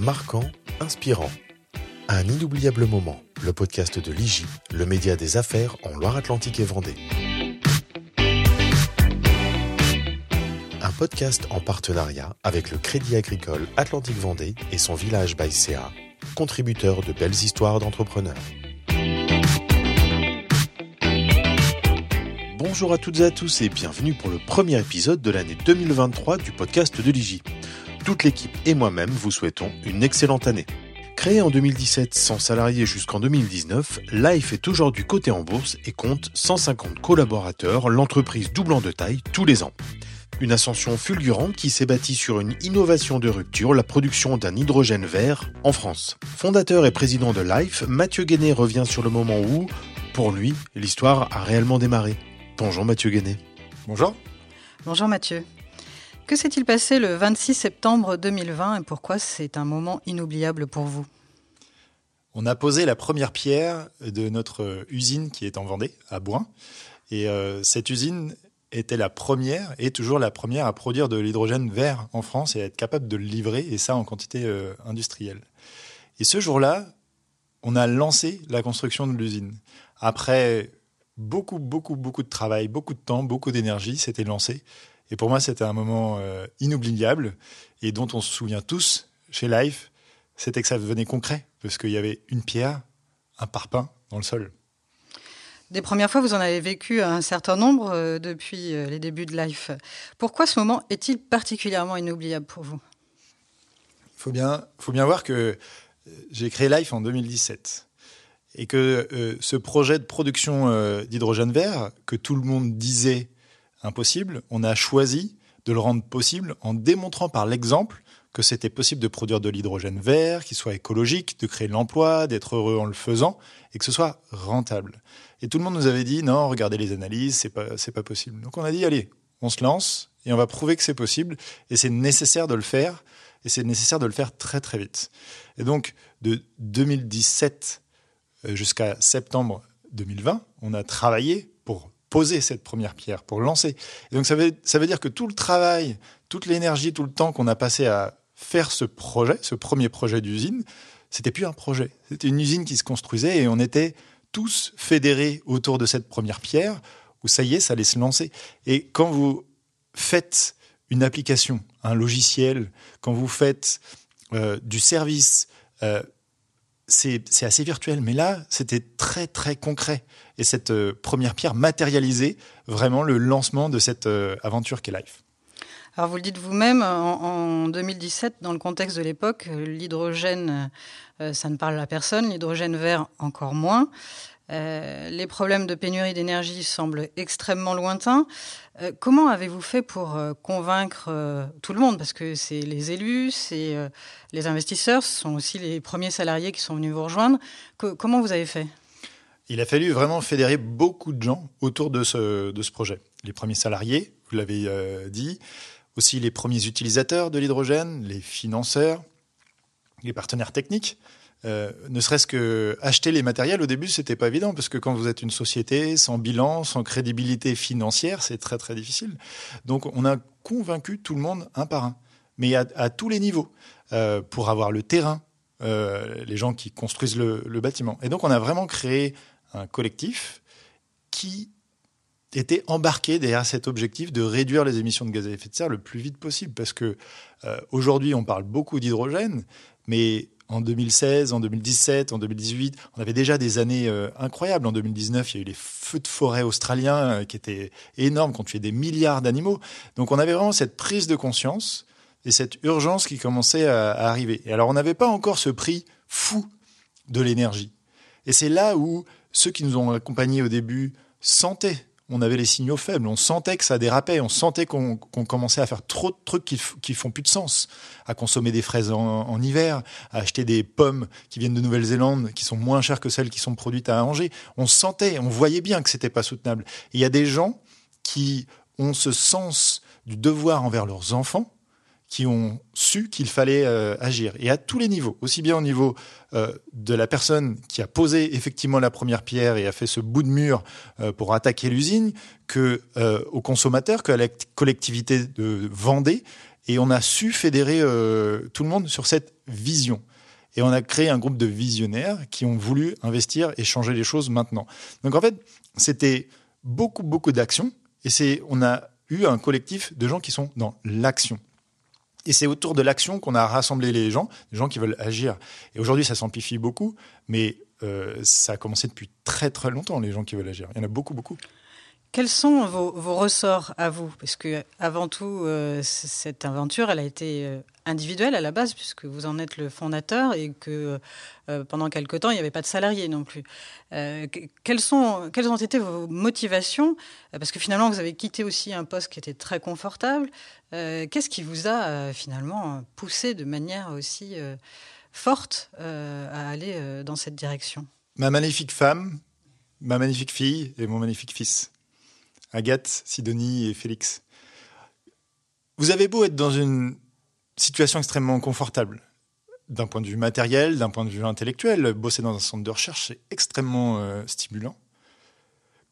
marquant, inspirant. Un inoubliable moment, le podcast de l'IGI, le média des affaires en Loire-Atlantique et Vendée. Un podcast en partenariat avec le Crédit Agricole Atlantique Vendée et son village by CA, contributeur de belles histoires d'entrepreneurs. Bonjour à toutes et à tous et bienvenue pour le premier épisode de l'année 2023 du podcast de l'IGI. Toute l'équipe et moi-même vous souhaitons une excellente année. Créée en 2017 sans salariés jusqu'en 2019, Life est aujourd'hui cotée en bourse et compte 150 collaborateurs, l'entreprise doublant de taille tous les ans. Une ascension fulgurante qui s'est bâtie sur une innovation de rupture, la production d'un hydrogène vert en France. Fondateur et président de Life, Mathieu Guéné revient sur le moment où, pour lui, l'histoire a réellement démarré. Bonjour Mathieu Guéné. Bonjour. Bonjour Mathieu. Que s'est-il passé le 26 septembre 2020 et pourquoi c'est un moment inoubliable pour vous? On a posé la première pierre de notre usine qui est en Vendée, à Boin. Et euh, cette usine était la première et toujours la première à produire de l'hydrogène vert en France et à être capable de le livrer, et ça en quantité euh, industrielle. Et ce jour-là, on a lancé la construction de l'usine. Après beaucoup, beaucoup, beaucoup de travail, beaucoup de temps, beaucoup d'énergie s'était lancé. Et pour moi, c'était un moment euh, inoubliable et dont on se souvient tous chez Life. C'était que ça devenait concret parce qu'il y avait une pierre, un parpaing dans le sol. Des premières fois, vous en avez vécu un certain nombre euh, depuis euh, les débuts de Life. Pourquoi ce moment est-il particulièrement inoubliable pour vous? Il faut bien, faut bien voir que j'ai créé Life en 2017 et que euh, ce projet de production d'hydrogène vert, que tout le monde disait impossible, on a choisi de le rendre possible en démontrant par l'exemple que c'était possible de produire de l'hydrogène vert, qui soit écologique, de créer de l'emploi, d'être heureux en le faisant, et que ce soit rentable. Et tout le monde nous avait dit non, regardez les analyses, c'est pas pas possible. Donc on a dit allez, on se lance et on va prouver que c'est possible, et c'est nécessaire de le faire, et c'est nécessaire de le faire très très vite. Et donc de 2017 euh, jusqu'à septembre 2020, on a travaillé poser cette première pierre, pour lancer. Et donc ça veut, ça veut dire que tout le travail, toute l'énergie, tout le temps qu'on a passé à faire ce projet, ce premier projet d'usine, c'était plus un projet. C'était une usine qui se construisait et on était tous fédérés autour de cette première pierre où ça y est, ça allait se lancer. Et quand vous faites une application, un logiciel, quand vous faites euh, du service, euh, c'est assez virtuel, mais là, c'était très très concret. Et cette euh, première pierre matérialisait vraiment le lancement de cette euh, aventure qu'est Life. Alors vous le dites vous-même, en, 2017, dans le contexte de l'époque, l'hydrogène, euh, ça ne parle à personne, l'hydrogène vert encore moins. Euh, les problèmes de pénurie d'énergie semblent extrêmement lointains. Euh, comment avez-vous fait pour euh, convaincre tout le monde? Parce que c'est les élus, c'est les investisseurs, ce sont aussi les premiers salariés qui sont venus vous rejoindre. comment vous avez fait? Il a fallu vraiment fédérer beaucoup de gens autour de ce, de ce projet. Les premiers salariés, vous l'avez dit, aussi les premiers utilisateurs de l'hydrogène, les financeurs, les partenaires techniques. Euh, ne serait-ce que acheter les matériels au début, c'était pas évident parce que quand vous êtes une société sans bilan, sans crédibilité financière, c'est très très difficile. Donc on a convaincu tout le monde un par un, mais à, tous les niveaux, euh, pour avoir le terrain, euh, les gens qui construisent le, le, bâtiment. Et donc on a vraiment créé un collectif qui était embarqué derrière cet objectif de réduire les émissions de gaz à effet de serre le plus vite possible, parce que aujourd'hui on parle beaucoup d'hydrogène, mais en 2016, en 2017, en 2018. On avait déjà des années euh, incroyables. En 2019, il y a eu les feux de forêt australiens euh, qui étaient énormes, qui ont tué des milliards d'animaux. Donc on avait vraiment cette prise de conscience et cette urgence qui commençait à, à arriver. Et alors on n'avait pas encore ce prix fou de l'énergie. Et c'est là où ceux qui nous ont accompagnés au début sentaient on avait les signaux faibles, on sentait que ça dérapait, on sentait qu'on commençait à faire trop de trucs qui, qui font plus de sens, à consommer des fraises en, hiver, à acheter des pommes qui viennent de Nouvelle-Zélande, qui sont moins chères que celles qui sont produites à Angers. On sentait, on voyait bien que c'était pas soutenable. Il y a des gens qui ont ce sens du devoir envers leurs enfants, qui ont su qu'il fallait euh, agir. Et à tous les niveaux, aussi bien au niveau euh, de la personne qui a posé effectivement la première pierre et a fait ce bout de mur euh, pour attaquer l'usine, que aux consommateurs, que à la collectivité de Vendée, Et on a su fédérer tout le monde sur cette vision. Et on a créé un groupe de visionnaires qui ont voulu investir et changer les choses maintenant. Donc en fait, c'était beaucoup, beaucoup d'actions. Et c'est, on a eu un collectif de gens qui sont dans l'action. Et c'est autour de l'action qu'on a rassemblé les gens, des gens qui veulent agir. Et aujourd'hui, ça s'amplifie beaucoup, mais euh, ça a commencé depuis très très longtemps, les gens qui veulent agir. Il y en a beaucoup, beaucoup. Quels sont vos, ressorts à vous? Parce que avant tout, euh, cette aventure, elle a été euh, individuelle à la base, puisque vous en êtes le fondateur et que euh, pendant quelque temps, il n'y avait pas de salariés non plus. quelles, sont, quelles ont été vos motivations? Parce que finalement, vous avez quitté aussi un poste qui était très confortable. Qu'est-ce qui vous a finalement poussé de manière aussi forte à aller dans cette direction? Ma magnifique femme, ma magnifique fille et mon magnifique fils. Agathe, Sidonie et Félix. Vous avez beau être dans une situation extrêmement confortable, d'un point de vue matériel, d'un point de vue intellectuel, bosser dans un centre de recherche, c'est extrêmement euh, stimulant.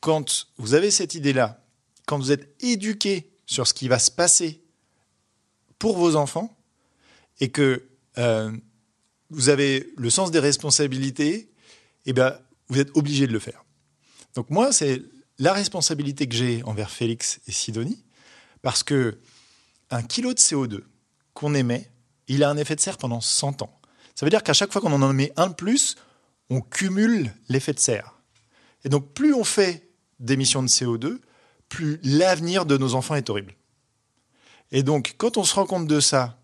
Quand vous avez cette idée-là, quand vous êtes éduqué sur ce qui va se passer pour vos enfants, et que euh, vous avez le sens des responsabilités, eh bien, vous êtes obligé de le faire. Donc moi, c'est la responsabilité que j'ai envers Félix et Sidonie, parce que un kilo de CO2 qu'on émet, il a un effet de serre pendant 100 ans. Ça veut dire qu'à chaque fois qu'on en met un de plus, on cumule l'effet de serre. Et donc plus on fait d'émissions de CO2, plus l'avenir de nos enfants est horrible. Et donc quand on se rend compte de ça,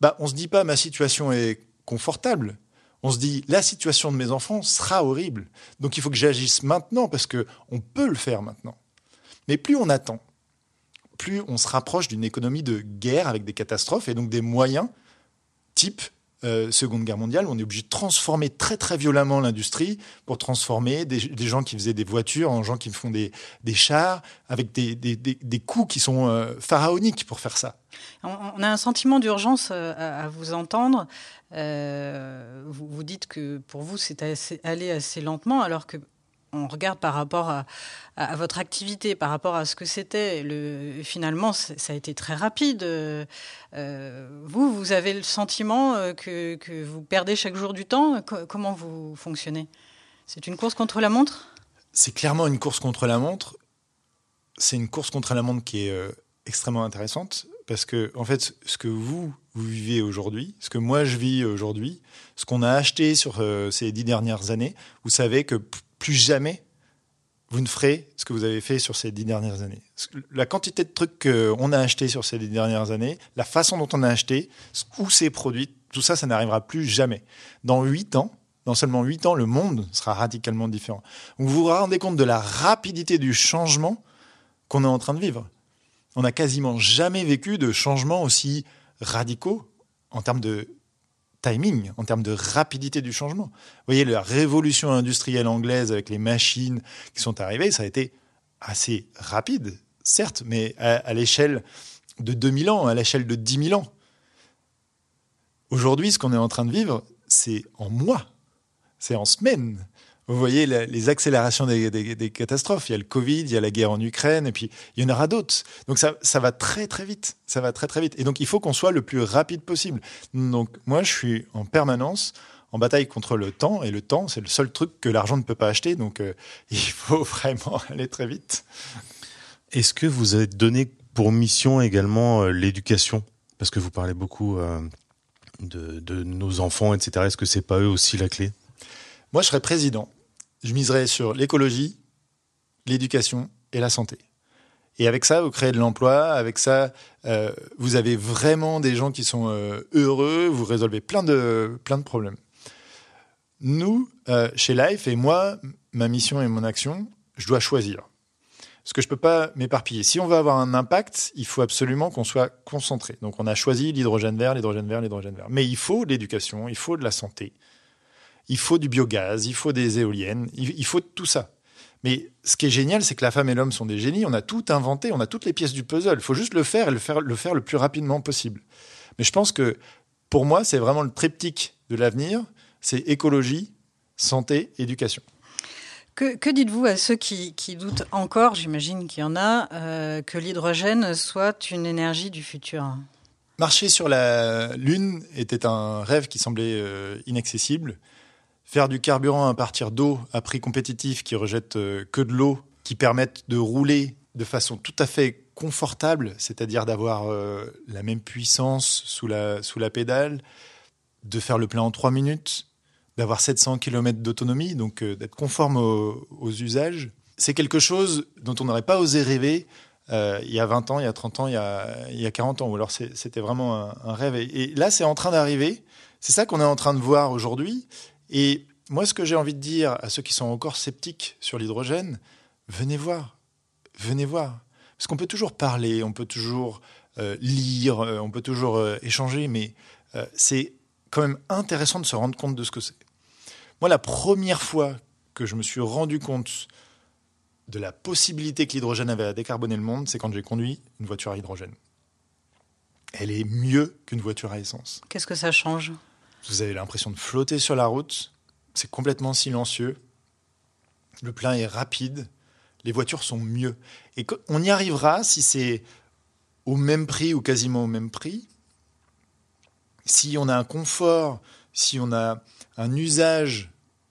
bah, on ne se dit pas ma situation est confortable, on se dit la situation de mes enfants sera horrible. Donc il faut que j'agisse maintenant parce que on peut le faire maintenant. Mais plus on attend, plus on se rapproche d'une économie de guerre avec des catastrophes et donc des moyens type euh, Seconde Guerre mondiale, on est obligé de transformer très très violemment l'industrie pour transformer des, gens qui faisaient des voitures en gens qui font des, chars, avec des, des, coûts qui sont euh, pharaoniques pour faire ça. On a un sentiment d'urgence euh, à, vous entendre. vous, dites que pour vous, c'est allé assez lentement, alors que on regarde par rapport à, votre activité, par rapport à ce que c'était, finalement, ça a été très rapide. Euh, vous, vous avez le sentiment euh, que, vous perdez chaque jour du temps. comment vous fonctionnez? C'est une course contre la montre? C'est clairement une course contre la montre. C'est une course contre la montre qui est euh, extrêmement intéressante parce que, en fait, ce que vous, vous vivez aujourd'hui, ce que moi je vis aujourd'hui, ce qu'on a acheté sur ces dix dernières années, vous savez que plus jamais vous ne ferez ce que vous avez fait sur ces dix dernières années. La quantité de trucs qu'on a acheté sur ces dix dernières années, la façon dont on a acheté, où c'est produit, tout ça, ça n'arrivera plus jamais. Dans huit ans, dans seulement huit ans, le monde sera radicalement différent. vous vous rendez compte de la rapidité du changement qu'on est en train de vivre. On n'a quasiment jamais vécu de changements aussi radicaux en termes de timing, en termes de rapidité du changement. Vous voyez, la révolution industrielle anglaise avec les machines qui sont arrivées, ça a été assez rapide, certes, mais à, l'échelle de 2000 ans, à l'échelle de 10 000 ans. Aujourd'hui, ce qu'on est en train de vivre, c'est en mois, c'est en semaines. Vous voyez les accélérations des, catastrophes. Il y a le Covid, il y a la guerre en Ukraine, et puis il y en aura d'autres. Donc ça, ça va très très vite. Ça va très très vite. Et donc il faut qu'on soit le plus rapide possible. Donc moi, je suis en permanence en bataille contre le temps, et le temps, c'est le seul truc que l'argent ne peut pas acheter. Donc euh, il faut vraiment aller très vite. Est-ce que vous avez donné pour mission également euh, l'éducation? Parce que vous parlez beaucoup euh, de, de, nos enfants, etc. Est-ce que c'est pas eux aussi la clé? Moi, je serais président je miserais sur l'écologie, l'éducation et la santé. Et avec ça, vous créez de l'emploi. Avec ça, euh, vous avez vraiment des gens qui sont euh, heureux. Vous résolvez plein de, plein de problèmes. Nous, euh, chez Life, et moi, ma mission et mon action, je dois choisir. Parce que je ne peux pas m'éparpiller. Si on veut avoir un impact, il faut absolument qu'on soit concentré. Donc on a choisi l'hydrogène vert, l'hydrogène vert, l'hydrogène vert. Mais il faut de l'éducation, il faut de la santé, il faut du biogaz, il faut des éoliennes, il, faut tout ça. Mais ce qui est génial, c'est que la femme et l'homme sont des génies. On a tout inventé, on a toutes les pièces du puzzle. Il faut juste le faire et le faire, le faire le plus rapidement possible. Mais je pense que pour moi, c'est vraiment le triptyque de l'avenir. C'est écologie, santé, éducation. Que, dites-vous à ceux qui, doutent encore, j'imagine qu'il y en a, euh, que l'hydrogène soit une énergie du futur? Marcher sur la Lune était un rêve qui semblait euh, inaccessible. Faire du carburant à partir d'eau à prix compétitif qui rejette euh, que de l'eau, qui permettent de rouler de façon tout à fait confortable, c'est-à-dire d'avoir euh, la même puissance sous la, sous la pédale, de faire le plein en trois minutes, d'avoir 700 km d'autonomie, donc d'être conforme aux, usages. C'est quelque chose dont on n'aurait pas osé rêver euh, il y a 20 ans, il y a 30 ans, il y a, il y a 40 ans. Ou alors c'était vraiment un, rêve. Et, là, c'est en train d'arriver. C'est ça qu'on est en train de voir aujourd'hui. Et moi, ce que j'ai envie de dire à ceux qui sont encore sceptiques sur l'hydrogène, venez voir. Venez voir. Parce qu'on peut toujours parler, on peut toujours euh, lire, euh, on peut toujours échanger, mais c'est quand même intéressant de se rendre compte de ce que c'est. Moi, la première fois que je me suis rendu compte de la possibilité que l'hydrogène avait à décarboner le monde, c'est quand j'ai conduit une voiture à hydrogène. Elle est mieux qu'une voiture à essence. Qu'est-ce que ça change? Vous avez l'impression de flotter sur la route, c'est complètement silencieux, le plein est rapide, les voitures sont mieux. Et on y arrivera si c'est au même prix ou quasiment au même prix, si on a un confort, si on a un usage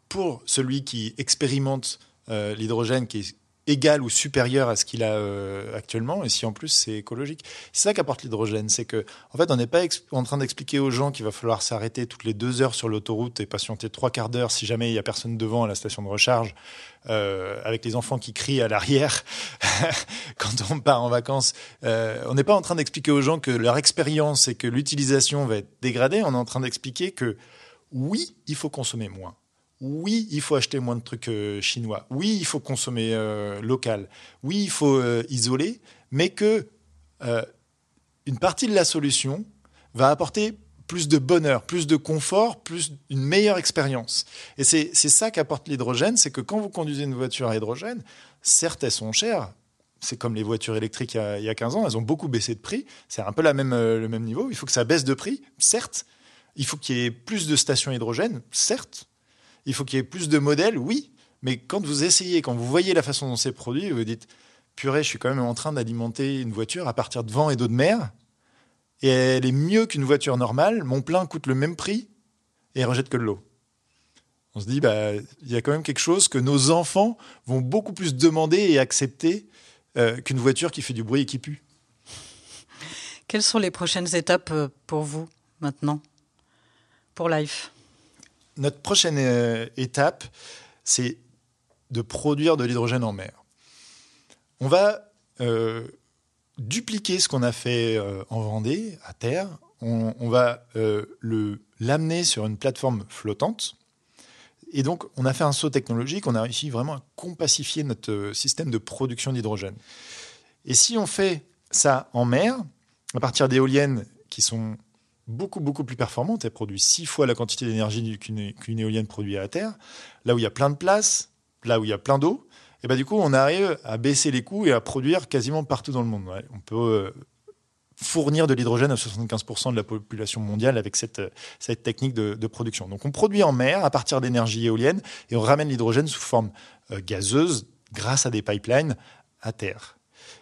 pour celui qui expérimente euh, l'hydrogène qui est égal ou supérieur à ce qu'il a euh, actuellement, et si en plus c'est écologique. C'est ça qu'apporte l'hydrogène, c'est que en fait on n'est pas en train d'expliquer aux gens qu'il va falloir s'arrêter toutes les deux heures sur l'autoroute et patienter trois quarts d'heure si jamais il y a personne devant à la station de recharge, euh, avec les enfants qui crient à l'arrière quand on part en vacances. Euh, on n'est pas en train d'expliquer aux gens que leur expérience et que l'utilisation va être dégradée. On est en train d'expliquer que oui, il faut consommer moins oui, il faut acheter moins de trucs euh, chinois. Oui, il faut consommer euh, local. Oui, il faut euh, isoler, mais que une partie de la solution va apporter plus de bonheur, plus de confort, plus une meilleure expérience. Et c'est ça qu'apporte l'hydrogène, c'est que quand vous conduisez une voiture à hydrogène, certes elles sont chères, c'est comme les voitures électriques il y, a, 15 ans, elles ont beaucoup baissé de prix, c'est un peu la même, le même niveau, il faut que ça baisse de prix, certes, il faut qu'il y ait plus de stations hydrogène, certes, il faut qu'il y ait plus de modèles, oui, mais quand vous essayez, quand vous voyez la façon dont c'est produit, vous dites purée, je suis quand même en train d'alimenter une voiture à partir de vent et d'eau de mer, et elle est mieux qu'une voiture normale. Mon plein coûte le même prix et elle rejette que de l'eau. On se dit, bah, il y a quand même quelque chose que nos enfants vont beaucoup plus demander et accepter euh, qu'une voiture qui fait du bruit et qui pue. Quelles sont les prochaines étapes euh, pour vous maintenant, pour Life? Notre prochaine euh, étape, c'est de produire de l'hydrogène en mer. On va euh, dupliquer ce qu'on a fait euh, en Vendée, à terre. On, va l'amener sur une plateforme flottante. Et donc, on a fait un saut technologique. On a réussi vraiment à compacifier notre système de production d'hydrogène. Et si on fait ça en mer, à partir d'éoliennes qui sont beaucoup, plus performante. Elle produit six fois la quantité d'énergie qu'une éolienne produit à la Terre. Là où il y a plein de place, là où il y a plein d'eau, et ben du coup, on arrive à baisser les coûts et à produire quasiment partout dans le monde. On peut euh, fournir de l'hydrogène à 75% de la population mondiale avec cette, cette technique de, production. Donc on produit en mer à partir d'énergie éolienne et on ramène l'hydrogène sous forme euh, gazeuse grâce à des pipelines à terre.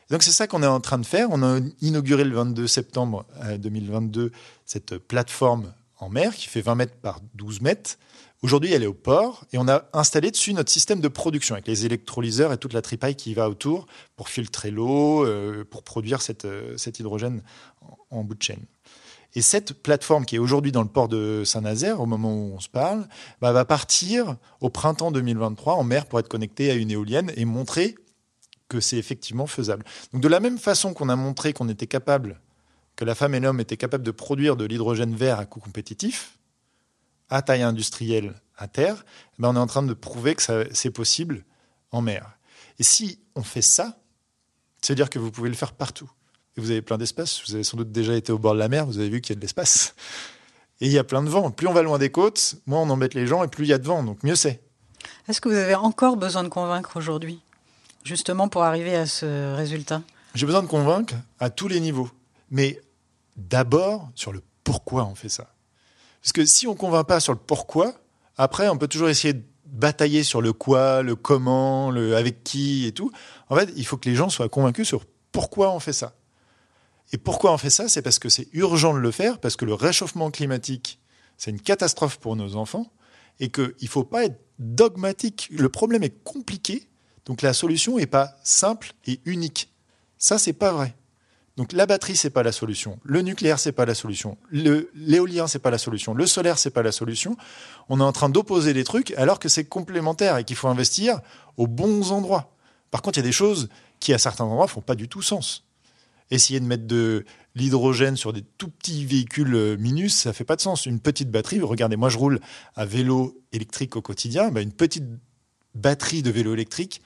Donc c'est ça qu'on est en train de faire. On a inauguré le 22 septembre 2022 euh, cette plateforme en mer qui fait 20 mètres par 12 mètres. Aujourd'hui, elle est au port et on a installé dessus notre système de production avec les électrolyseurs et toute la tripaille qui va autour pour filtrer l'eau, euh, pour produire cette, euh, cet hydrogène en, bout de chaîne. Et cette plateforme qui est aujourd'hui dans le port de Saint-Nazaire, au moment où on se parle, bah, va partir au printemps 2023 en mer pour être connectée à une éolienne et montrer que c'est effectivement faisable. Donc de la même façon qu'on a montré qu'on était capable, que la femme et l'homme étaient capables de produire de l'hydrogène vert à coût compétitif, à taille industrielle à terre, eh ben on est en train de prouver que c'est possible en mer. Et si on fait ça, c'est-à-dire que vous pouvez le faire partout. Et vous avez plein d'espace, vous avez sans doute déjà été au bord de la mer, vous avez vu qu'il y a de l'espace. Et il y a plein de vent. Plus on va loin des côtes, moins on embête les gens et plus il y a de vent, donc mieux c'est. Est-ce que vous avez encore besoin de convaincre aujourd'hui? Justement pour arriver à ce résultat J'ai besoin de convaincre à tous les niveaux, mais d'abord sur le pourquoi on fait ça. Parce que si on ne convainc pas sur le pourquoi, après on peut toujours essayer de batailler sur le quoi, le comment, le avec qui et tout. En fait, il faut que les gens soient convaincus sur pourquoi on fait ça. Et pourquoi on fait ça C'est parce que c'est urgent de le faire, parce que le réchauffement climatique, c'est une catastrophe pour nos enfants, et qu'il ne faut pas être dogmatique. Le problème est compliqué, donc la solution n'est pas simple et unique. Ça, c'est pas vrai. Donc la batterie, c'est pas la solution. Le nucléaire, c'est pas la solution. L'éolien, c'est pas la solution. Le solaire, c'est pas la solution. On est en train d'opposer des trucs alors que c'est complémentaire et qu'il faut investir aux bons endroits. Par contre, il y a des choses qui, à certains endroits, font pas du tout sens. Essayer de mettre de l'hydrogène sur des tout petits véhicules euh, minus, ça fait pas de sens. Une petite batterie, regardez, moi je roule à vélo électrique au quotidien, bah, une petite batterie de vélo électrique,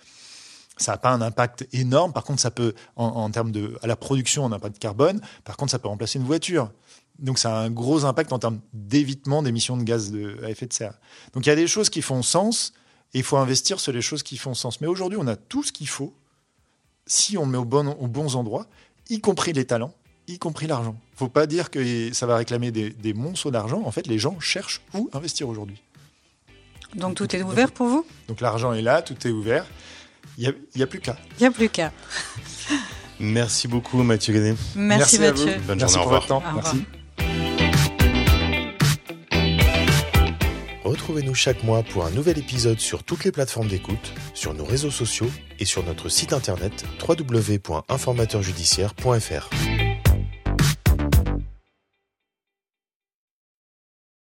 ça n'a pas un impact énorme. Par contre, ça peut, en, termes de, à la production, un impact carbone. Par contre, ça peut remplacer une voiture. Donc, ça a un gros impact en termes d'évitement d'émissions de gaz à effet de serre. Donc, il y a des choses qui font sens et il faut investir sur les choses qui font sens. Mais aujourd'hui, on a tout ce qu'il faut si on met au bon, aux bons endroits, y compris les talents, y compris l'argent. Il ne faut pas dire que ça va réclamer des monceaux d'argent. En fait, les gens cherchent où investir aujourd'hui. Donc, tout est ouvert pour vous? Donc, l'argent est là, tout est ouvert. Il n'y a, plus qu'à. Il n'y a plus qu'à. Merci beaucoup Mathieu Gadet. Merci, Mathieu. Bonne Merci journée, pour votre temps. Merci. Retrouvez-nous chaque mois pour un nouvel épisode sur toutes les plateformes d'écoute, sur nos réseaux sociaux et sur notre site internet www.informateurjudiciaire.fr.